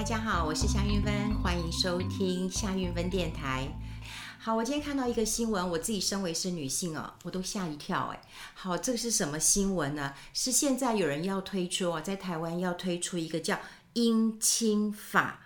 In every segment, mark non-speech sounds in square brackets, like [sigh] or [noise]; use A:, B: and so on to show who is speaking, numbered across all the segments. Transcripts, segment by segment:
A: 大家好，我是夏韵芬，欢迎收听夏韵芬电台。好，我今天看到一个新闻，我自己身为是女性哦，我都吓一跳哎。好，这个是什么新闻呢？是现在有人要推出哦，在台湾要推出一个叫姻亲法。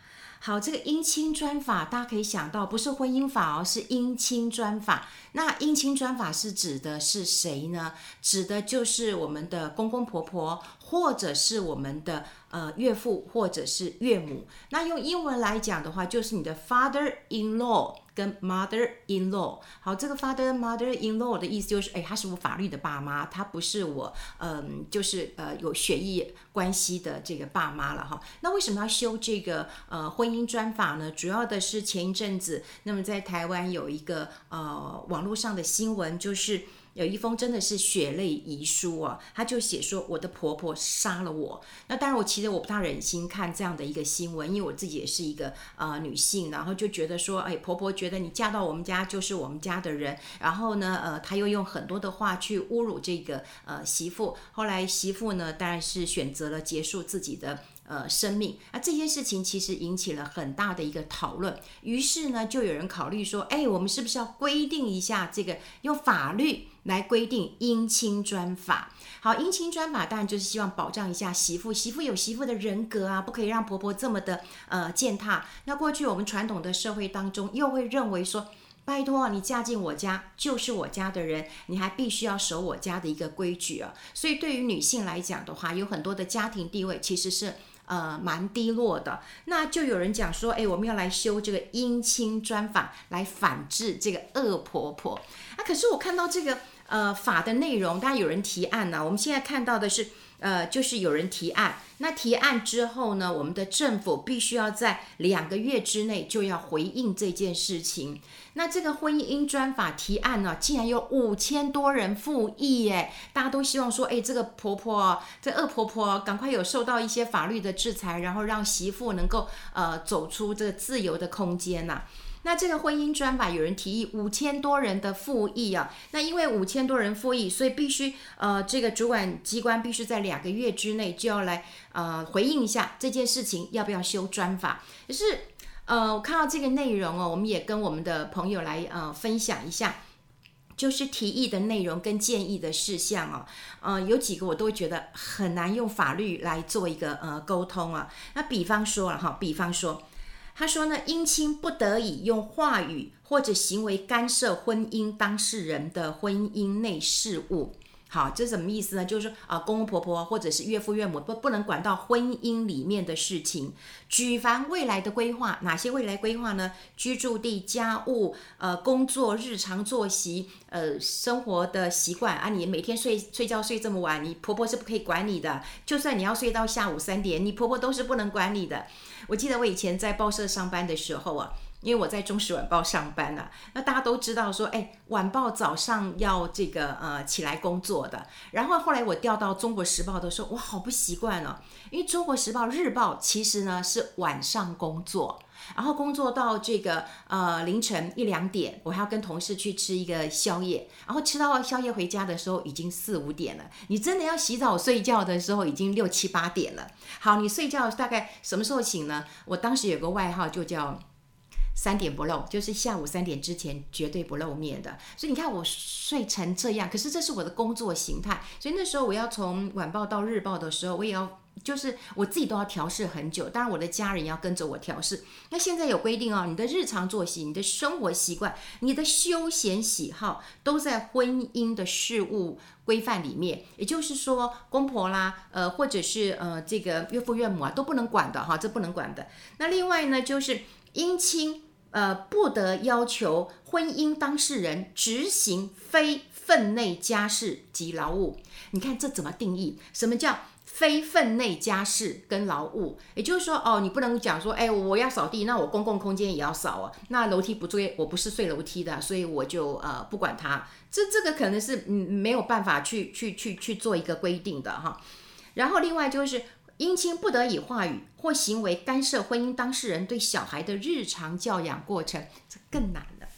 A: 好，这个姻亲专法，大家可以想到，不是婚姻法哦，是姻亲专法。那姻亲专法是指的是谁呢？指的就是我们的公公婆婆，或者是我们的呃岳父，或者是岳母。那用英文来讲的话，就是你的 father-in-law。跟 mother-in-law，好，这个 father-mother-in-law 的意思就是，哎，他是我法律的爸妈，他不是我，嗯，就是呃有血液关系的这个爸妈了哈。那为什么要修这个呃婚姻专法呢？主要的是前一阵子，那么在台湾有一个呃网络上的新闻，就是。有一封真的是血泪遗书啊，他就写说我的婆婆杀了我。那当然，我其实我不大忍心看这样的一个新闻，因为我自己也是一个呃女性，然后就觉得说，哎，婆婆觉得你嫁到我们家就是我们家的人，然后呢，呃，她又用很多的话去侮辱这个呃媳妇。后来媳妇呢，当然是选择了结束自己的。呃，生命啊，这件事情其实引起了很大的一个讨论。于是呢，就有人考虑说，哎，我们是不是要规定一下这个，用法律来规定姻亲专法？好，姻亲专法当然就是希望保障一下媳妇，媳妇有媳妇的人格啊，不可以让婆婆这么的呃践踏。那过去我们传统的社会当中，又会认为说，拜托你嫁进我家就是我家的人，你还必须要守我家的一个规矩啊。所以对于女性来讲的话，有很多的家庭地位其实是。呃，蛮低落的，那就有人讲说，哎，我们要来修这个姻亲专法，来反制这个恶婆婆。啊，可是我看到这个呃法的内容，当然有人提案呢、我们现在看到的是。呃，就是有人提案，那提案之后呢，我们的政府必须要在两个月之内就要回应这件事情。那这个婚姻专法提案呢，竟然有五千多人附议耶！大家都希望说，哎，这个婆婆，这恶婆婆，赶快有受到一些法律的制裁，然后让媳妇能够呃走出这个自由的空间呐、那这个婚姻专法有人提议五千多人的附议啊，那因为五千多人附议，所以必须呃这个主管机关必须在两个月之内就要来呃回应一下这件事情要不要修专法。可是呃我看到这个内容哦，我们也跟我们的朋友来呃分享一下，就是提议的内容跟建议的事项哦，呃有几个我都觉得很难用法律来做一个呃沟通啊。那比方说了哈，比方说。他说呢，姻亲不得以用话语或者行为干涉婚姻当事人的婚姻内事务。好，这什么意思呢？就是说啊，公公婆婆或者是岳父岳母不不能管到婚姻里面的事情。举凡未来的规划，哪些未来规划呢？居住地、家务、呃，工作、日常作息、呃，生活的习惯啊，你每天睡睡觉睡这么晚，你婆婆是不可以管你的。就算你要睡到下午三点，你婆婆都是不能管你的。我记得我以前在报社上班的时候啊。因为我在中时晚报上班啊，那大家都知道说，哎，晚报早上要这个呃起来工作的。然后后来我调到中国时报的时候，我好不习惯哦，因为中国时报日报其实呢是晚上工作，然后工作到这个呃凌晨一两点，我还要跟同事去吃一个宵夜，然后吃到宵夜回家的时候已经四五点了。你真的要洗澡睡觉的时候已经六七八点了。好，你睡觉大概什么时候醒呢？我当时有个外号就叫。三点不漏，就是下午三点之前绝对不露面的。所以你看我睡成这样，可是这是我的工作形态。所以那时候我要从晚报到日报的时候，我也要就是我自己都要调试很久。当然我的家人要跟着我调试。那现在有规定哦，你的日常作息、你的生活习惯、你的休闲喜好，都在婚姻的事务规范里面。也就是说，公婆啦，呃，或者是呃这个岳父岳母啊，都不能管的哈，这不能管的。那另外呢，就是。姻亲呃不得要求婚姻当事人执行非分内家事及劳务。你看这怎么定义？什么叫非分内家事跟劳务？也就是说，哦，你不能讲说，哎，我要扫地，那我公共空间也要扫啊。那楼梯不追，我不是睡楼梯的，所以我就呃不管它。这这个可能是嗯没有办法去去去去做一个规定的哈。然后另外就是。姻亲不得以话语或行为干涉婚姻当事人对小孩的日常教养过程，这更难了。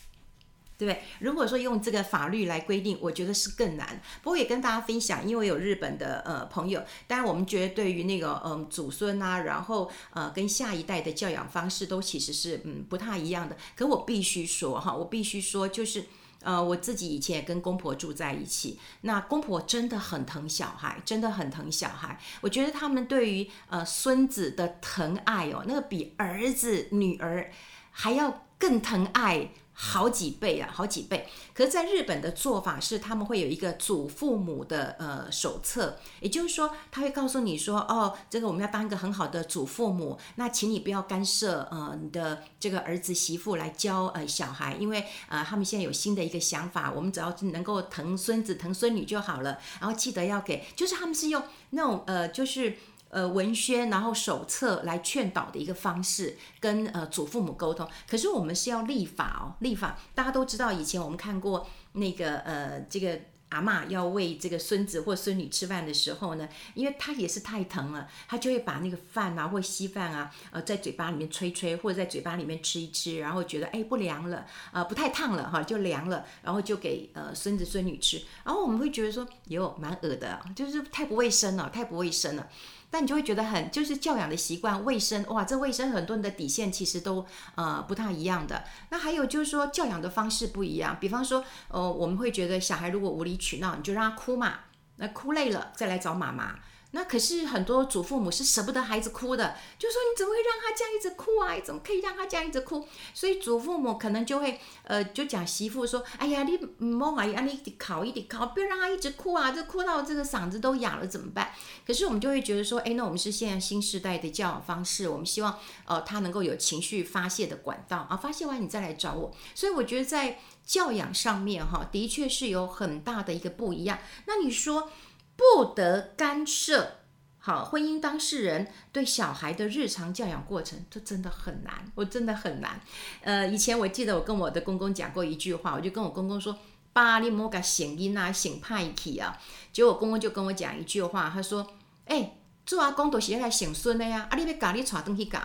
A: 对不对？如果说用这个法律来规定，我觉得是更难。不过也跟大家分享，因为有日本的呃朋友，当然我们觉得对于那个嗯、祖孙啊，然后呃跟下一代的教养方式都其实是嗯不太一样的。可我必须说哈，我必须说就是呃我自己以前也跟公婆住在一起，那公婆真的很疼小孩，真的很疼小孩。我觉得他们对于呃孙子的疼爱哦，那个比儿子女儿还要更疼爱。好几倍啊，好几倍。可是，在日本的做法是，他们会有一个祖父母的呃手册，也就是说，他会告诉你说，哦，这个我们要当一个很好的祖父母，那请你不要干涉呃你的这个儿子媳妇来教呃小孩，因为呃他们现在有新的一个想法，我们只要能够疼孙子疼孙女就好了，然后记得要给，就是他们是用那种呃就是。呃，文宣然后手册来劝导的一个方式，跟呃祖父母沟通。可是我们是要立法哦，立法。大家都知道，以前我们看过那个呃，这个阿嬷要喂这个孙子或孙女吃饭的时候呢，因为他也是太疼了，他就会把那个饭啊或稀饭啊，呃，在嘴巴里面吹吹，或者在嘴巴里面吃一吃，然后觉得哎不凉了，啊、呃、不太烫了哈，就凉了，然后就给呃孙子孙女吃。然后我们会觉得说，哟，蛮恶的，就是太不卫生了，太不卫生了。但你就会觉得很，就是教养的习惯、卫生，哇，这卫生很多人的底线其实都呃不太一样的。那还有就是说教养的方式不一样，比方说，呃，我们会觉得小孩如果无理取闹，你就让他哭嘛，那哭累了再来找妈妈。那可是很多祖父母是舍不得孩子哭的，就说你怎么会让他这样一直哭啊？你怎么可以让他这样一直哭？所以祖父母可能就会呃，就讲媳妇说：“哎呀，你莫啊，你一直考一考，不要让他一直哭啊，这哭到这个嗓子都哑了怎么办？”可是我们就会觉得说：“哎，那我们是现在新时代的教养方式，我们希望呃他能够有情绪发泄的管道啊，发泄完你再来找我。”所以我觉得在教养上面哈，的确是有很大的一个不一样。那你说？不得干涉，好，婚姻当事人对小孩的日常教养过程，这真的很难，我真的很难。呃，以前我记得我跟我的公公讲过一句话，我就跟我公公说：“爸，你莫个醒音啊，醒派气啊。”结果公公就跟我讲一句话，他说：“哎、做阿公都是来醒孙的呀，啊，你别搞你传东西搞。”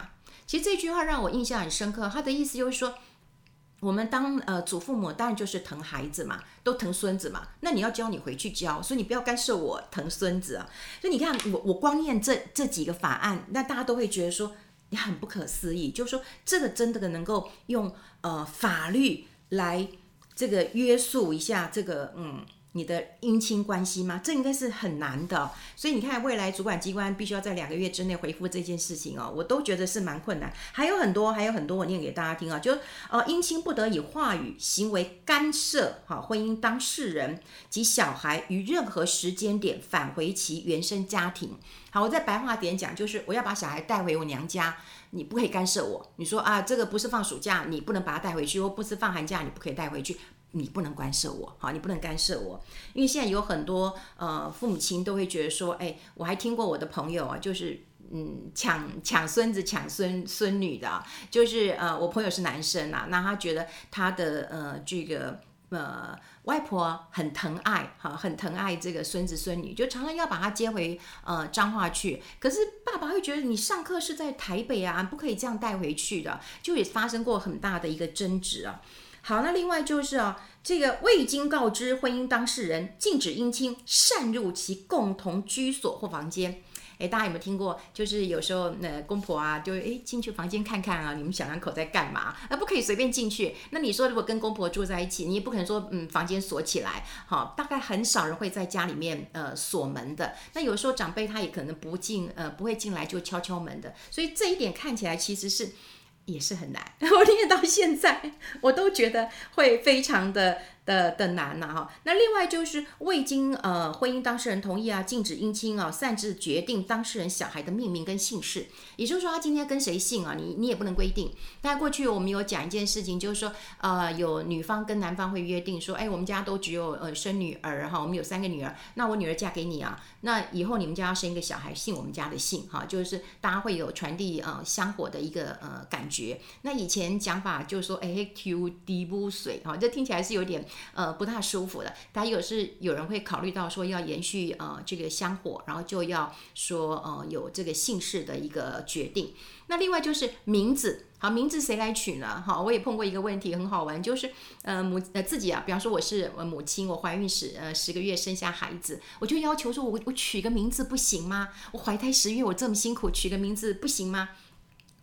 A: 其实这句话让我印象很深刻，他的意思就是说。我们当呃祖父母当然就是疼孩子嘛，都疼孙子嘛。那你要教你回去教，所以你不要干涉我疼孙子啊。所以你看我我光念这这几个法案，那大家都会觉得说你很不可思议，就是说这个真的能够用呃法律来这个约束一下这个嗯。你的姻亲关系吗？这应该是很难的，所以你看，未来主管机关必须要在两个月之内回复这件事情哦，我都觉得是蛮困难。还有很多，还有很多，我念给大家听啊，就呃，姻亲不得以话语、行为干涉哈婚姻当事人及小孩于任何时间点返回其原生家庭。好，我在白话点讲，就是我要把小孩带回我娘家，你不可以干涉我。你说啊，这个不是放暑假，你不能把他带回去；或不是放寒假，你不可以带回去。你不能干涉我，好，你不能干涉我，因为现在有很多呃父母亲都会觉得说，哎，我还听过我的朋友啊，就是嗯抢抢孙子抢孙孙女的，就是呃我朋友是男生啊，那他觉得他的呃这个呃外婆很疼爱哈，很疼爱这个孙子孙女，就常常要把他接回呃彰化去，可是爸爸会觉得你上课是在台北啊，不可以这样带回去的，就也发生过很大的一个争执啊。好，那另外就是啊，这个未经告知婚姻当事人，禁止姻亲擅入其共同居所或房间。诶，大家有没有听过？就是有时候那公婆啊，就诶进去房间看看啊，你们小两口在干嘛？啊，不可以随便进去。那你说如果跟公婆住在一起，你也不可能说嗯房间锁起来。好，大概很少人会在家里面呃锁门的。那有时候长辈他也可能不进呃不会进来就敲敲门的。所以这一点看起来其实是。也是很难，[laughs] 我念到现在，我都觉得会非常的。的的难呐哈，那另外就是未经呃婚姻当事人同意啊，禁止姻亲啊擅自决定当事人小孩的命名跟姓氏，也就是说他今天跟谁姓啊，你你也不能规定。那过去我们有讲一件事情，就是说呃有女方跟男方会约定说，哎我们家都只有呃生女儿哈，我们有三个女儿，那我女儿嫁给你啊，那以后你们家要生一个小孩姓我们家的姓哈，就是大家会有传递呃香火的一个呃感觉。那以前讲法就是说哎 Q 滴不水哈，这听起来是有点。呃不大舒服的。还有是有人会考虑到说要延续呃这个香火，然后就要说呃有这个姓氏的一个决定。那另外就是名字。好，名字谁来取呢？好，我也碰过一个问题，很好玩，就是呃母呃自己啊，比方说我是我母亲，我怀孕十呃十个月生下孩子，我就要求说我我取个名字不行吗？我怀胎十月我这么辛苦，取个名字不行吗？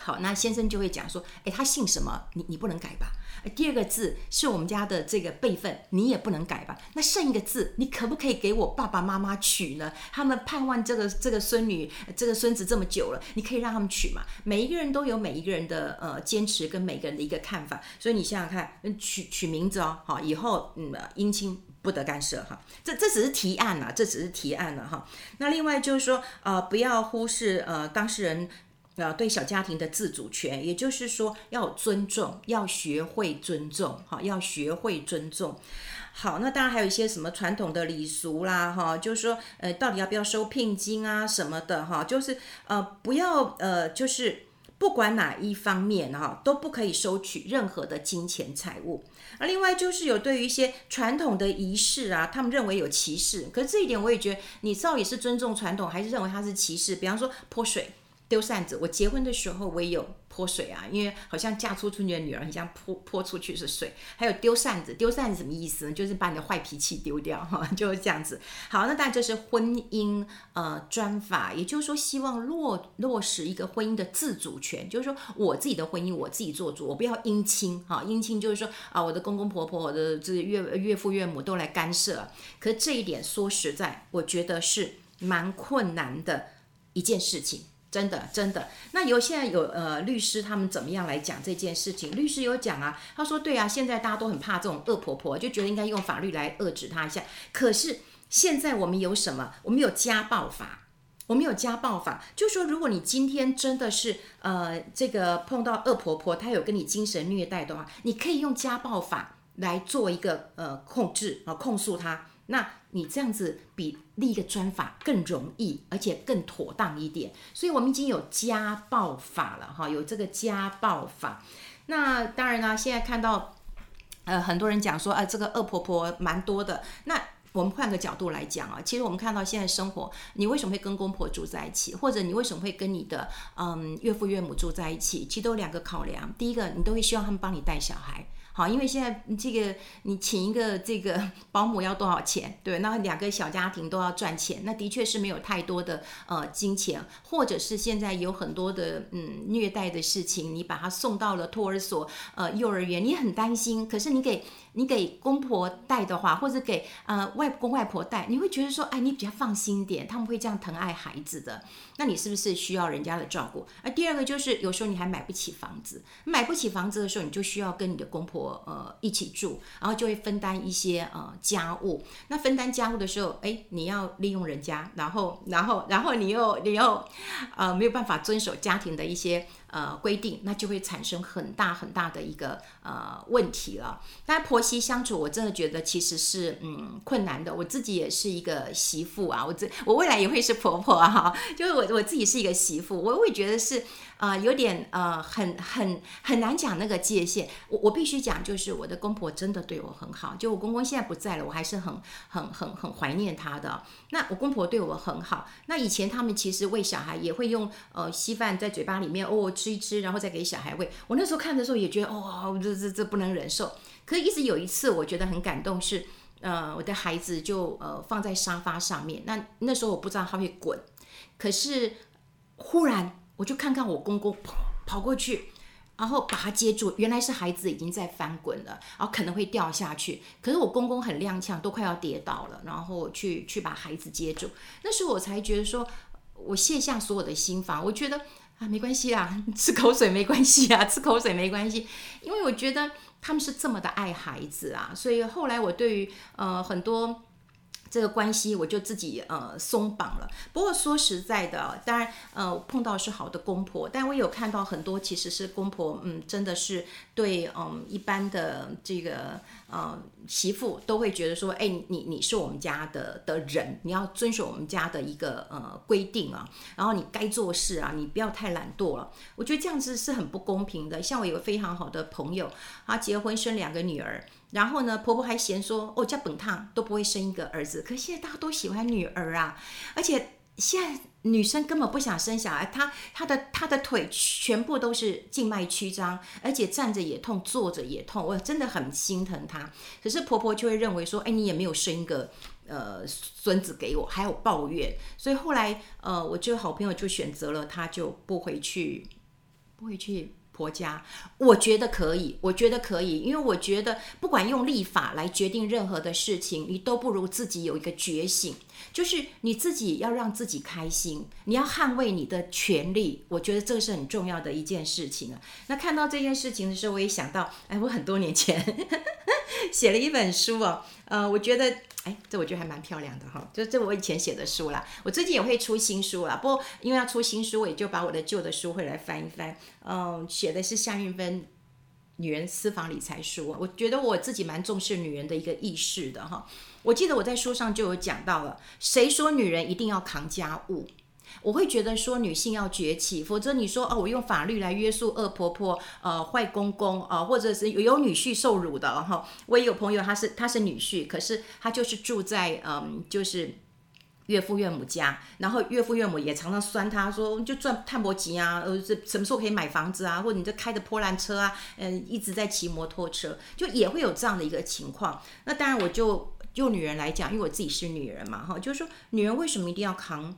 A: 好，那先生就会讲说，诶，他姓什么？你你不能改吧？第二个字是我们家的这个辈分，你也不能改吧？那剩一个字，你可不可以给我爸爸妈妈取呢？他们盼望这个这个孙女、这个孙子这么久了，你可以让他们取嘛？每一个人都有每一个人的呃坚持跟每个人的一个看法，所以你想想看，取取名字哦，好，以后嗯姻亲不得干涉哈，这这只是提案啊，这只是提案了哈。那另外就是说呃不要忽视呃当事人。呃，对小家庭的自主权，也就是说要尊重，要学会尊重，哈，要学会尊重。好，那当然还有一些什么传统的礼俗啦，哈，就是说，呃，到底要不要收聘金啊什么的，哈，就是呃，不要呃，就是不管哪一方面哈，都不可以收取任何的金钱财物。那另外就是有对于一些传统的仪式啊，他们认为有歧视，可是这一点我也觉得，你到底是尊重传统，还是认为它是歧视？比方说泼水。丢扇子，我结婚的时候我也有泼水啊，因为好像嫁出去的女儿，很像泼泼出去是水。还有丢扇子，丢扇子什么意思呢？就是把你的坏脾气丢掉哈，[laughs] 就是这样子。好，那当然这是婚姻呃专法，也就是说希望落落实一个婚姻的自主权，就是说我自己的婚姻我自己做主，我不要姻亲哈，姻亲就是说啊，我的公公婆婆、我的这岳岳父岳母都来干涉。可是这一点说实在，我觉得是蛮困难的一件事情。真的，真的。那有现在有呃律师他们怎么样来讲这件事情？律师有讲啊，他说对啊，现在大家都很怕这种恶婆婆，就觉得应该用法律来遏制她一下。可是现在我们有什么？我们有家暴法，我们有家暴法，就说如果你今天真的是呃这个碰到恶婆婆，她有跟你精神虐待的话，你可以用家暴法来做一个呃控制啊、控诉她。那你这样子比立一个专法更容易，而且更妥当一点。所以我们已经有家暴法了哈，有这个家暴法。那当然啦，现在看到呃很多人讲说，啊、这个恶婆婆蛮多的。那我们换个角度来讲啊，其实我们看到现在生活，你为什么会跟公婆住在一起，或者你为什么会跟你的嗯岳父岳母住在一起？其实都有两个考量。第一个，你都会希望他们帮你带小孩。好，因为现在这个你请一个这个 [laughs] 保姆要多少钱？对，那两个小家庭都要赚钱，那的确是没有太多的呃金钱，或者是现在有很多的嗯虐待的事情，你把他送到了托儿所、呃幼儿园，你很担心，可是你给。你给公婆带的话，或者给呃外公外婆带，你会觉得说，哎，你比较放心点，他们会这样疼爱孩子的。那你是不是需要人家的照顾？而第二个就是，有时候你还买不起房子，买不起房子的时候，你就需要跟你的公婆呃一起住，然后就会分担一些呃家务。那分担家务的时候，哎，你要利用人家，然后然后然后你又你又呃没有办法遵守家庭的一些。呃，规定那就会产生很大很大的一个呃问题了。那婆媳相处，我真的觉得其实是嗯困难的。我自己也是一个媳妇啊，我这我未来也会是婆婆啊，就是我我自己是一个媳妇，我会觉得是。啊、有点呃，很很很难讲那个界限。我我必须讲，就是我的公婆真的对我很好。就我公公现在不在了，我还是很很很很怀念他的。那我公婆对我很好。那以前他们其实喂小孩也会用呃稀饭在嘴巴里面哦吃一吃，然后再给小孩喂。我那时候看的时候也觉得哦，这这这不能忍受。可是一直有一次我觉得很感动是，呃我的孩子就呃放在沙发上面，那那时候我不知道他会滚，可是忽然。我就看看我公公跑跑过去，然后把他接住。原来是孩子已经在翻滚了，然后可能会掉下去。可是我公公很踉跄，都快要跌倒了，然后去去把孩子接住。那时候我才觉得说，我卸下所有的心防。我觉得啊，没关系啊，[laughs] 吃口水没关系啊，吃口水没关系。因为我觉得他们是这么的爱孩子啊，所以后来我对于呃很多。这个关系我就自己呃松绑了。不过说实在的，当然呃碰到是好的公婆，但我有看到很多其实是公婆，嗯，真的是对嗯一般的这个呃媳妇都会觉得说，哎，你你是我们家的的人，你要遵守我们家的一个呃规定啊，然后你该做事啊，你不要太懒惰了。我觉得这样子是很不公平的。像我有个非常好的朋友，他结婚生两个女儿。然后呢，婆婆还嫌说哦，叫本烫都不会生一个儿子。可现在大家都喜欢女儿啊，而且现在女生根本不想生小孩，她她的她的腿全部都是静脉曲张，而且站着也痛，坐着也痛，我真的很心疼她。可是婆婆就会认为说，哎，你也没有生一个呃孙子给我，还有抱怨。所以后来呃，我这个好朋友就选择了，她就不回去，不回去。婆家，我觉得可以，我觉得可以，因为我觉得不管用立法来决定任何的事情，你都不如自己有一个觉醒，就是你自己要让自己开心，你要捍卫你的权利，我觉得这是很重要的一件事情啊。那看到这件事情的时候，我也想到，哎，我很多年前 [laughs] 写了一本书哦，呃，我觉得。哎，这我觉得还蛮漂亮的哈，就这我以前写的书啦，我最近也会出新书啦，不过因为要出新书，我也就把我的旧的书会来翻一翻。嗯，写的是夏韵芬女人私房理财书，我觉得我自己蛮重视女人的一个意识的哈。我记得我在书上就有讲到了，谁说女人一定要扛家务？我会觉得说女性要崛起，否则你说哦，我用法律来约束恶婆婆、呃坏公公啊、或者是有女婿受辱的哈。我也有朋友，他是他是女婿，可是他就是住在嗯，就是岳父岳母家，然后岳父岳母也常常酸他说，就赚碳博吉啊，呃，这什么时候可以买房子啊？或者你这开的破烂车啊，嗯、一直在骑摩托车，就也会有这样的一个情况。那当然，我就就女人来讲，因为我自己是女人嘛，哈，就是说女人为什么一定要扛？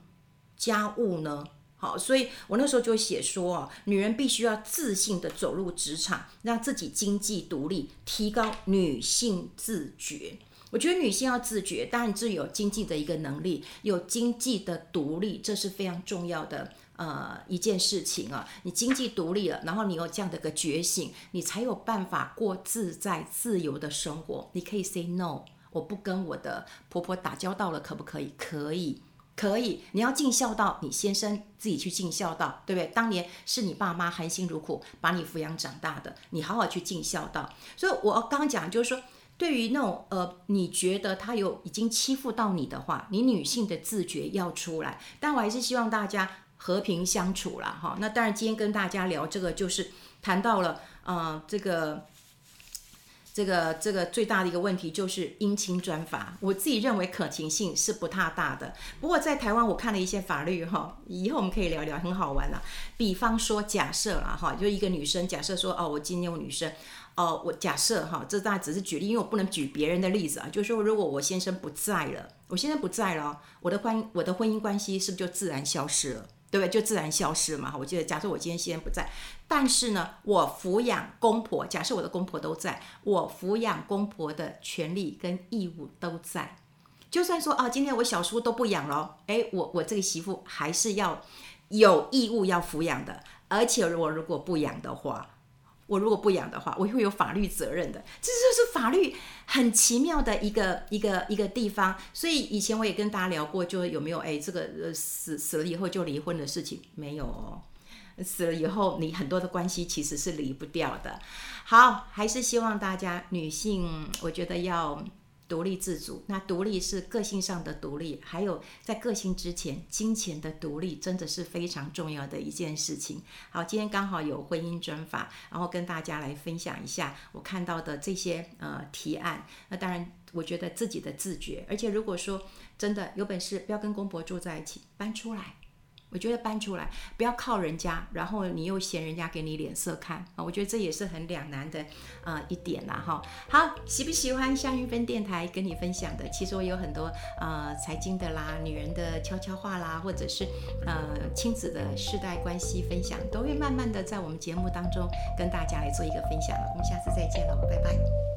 A: 家务呢？好，所以我那时候就写说啊，女人必须要自信地走入职场，让自己经济独立，提高女性自觉。我觉得女性要自觉，当然自己有经济的一个能力，有经济的独立，这是非常重要的呃一件事情啊。你经济独立了，然后你有这样的一个觉醒，你才有办法过自在自由的生活。你可以 say no，我不跟我的婆婆打交道了，可不可以？可以。可以，你要尽孝道，你先生自己去尽孝道，对不对？当年是你爸妈含辛茹苦把你抚养长大的，你好好去尽孝道。所以，我刚刚讲就是说，对于那种呃，你觉得他有已经欺负到你的话，你女性的自觉要出来。但我还是希望大家和平相处啦，哈。那当然，今天跟大家聊这个，就是谈到了呃，这个。这个这个最大的一个问题就是姻亲专法，我自己认为可行性是不太大的。不过在台湾，我看了一些法律哈，以后我们可以聊聊，很好玩啦。比方说，假设啦哈，就一个女生，假设说哦，我今天有女生，哦，我假设哈，这大家只是举例，因为我不能举别人的例子啊。就是说，如果我先生不在了，我先生不在了，我的婚我的婚姻关系是不是就自然消失了？对不对？就自然消失嘛。我记得，假设我今天先不在，但是呢，我抚养公婆，假设我的公婆都在，我抚养公婆的权利跟义务都在。就算说啊，今天我小叔都不养了，哎，我我这个媳妇还是要有义务要抚养的，而且我如果不养的话。我如果不养的话，我会有法律责任的。这就是法律很奇妙的一个一个一个地方。所以以前我也跟大家聊过，就有没有哎，这个呃死死了以后就离婚的事情没有哦。死了以后，你很多的关系其实是离不掉的。好，还是希望大家女性，我觉得要。独立自主，那独立是个性上的独立，还有在个性之前，金钱的独立真的是非常重要的一件事情。好，今天刚好有婚姻专法，然后跟大家来分享一下我看到的这些呃提案。那当然，我觉得自己的自觉，而且如果说真的有本事，不要跟公婆住在一起，搬出来。我觉得搬出来，不要靠人家，然后你又嫌人家给你脸色看啊！我觉得这也是很两难的啊、呃、一点啦哈。好，喜不喜欢夏韵芬电台跟你分享的？其实我有很多呃财经的啦、女人的悄悄话啦，或者是呃亲子的世代关系分享，都会慢慢的在我们节目当中跟大家来做一个分享了。我们下次再见了，拜拜。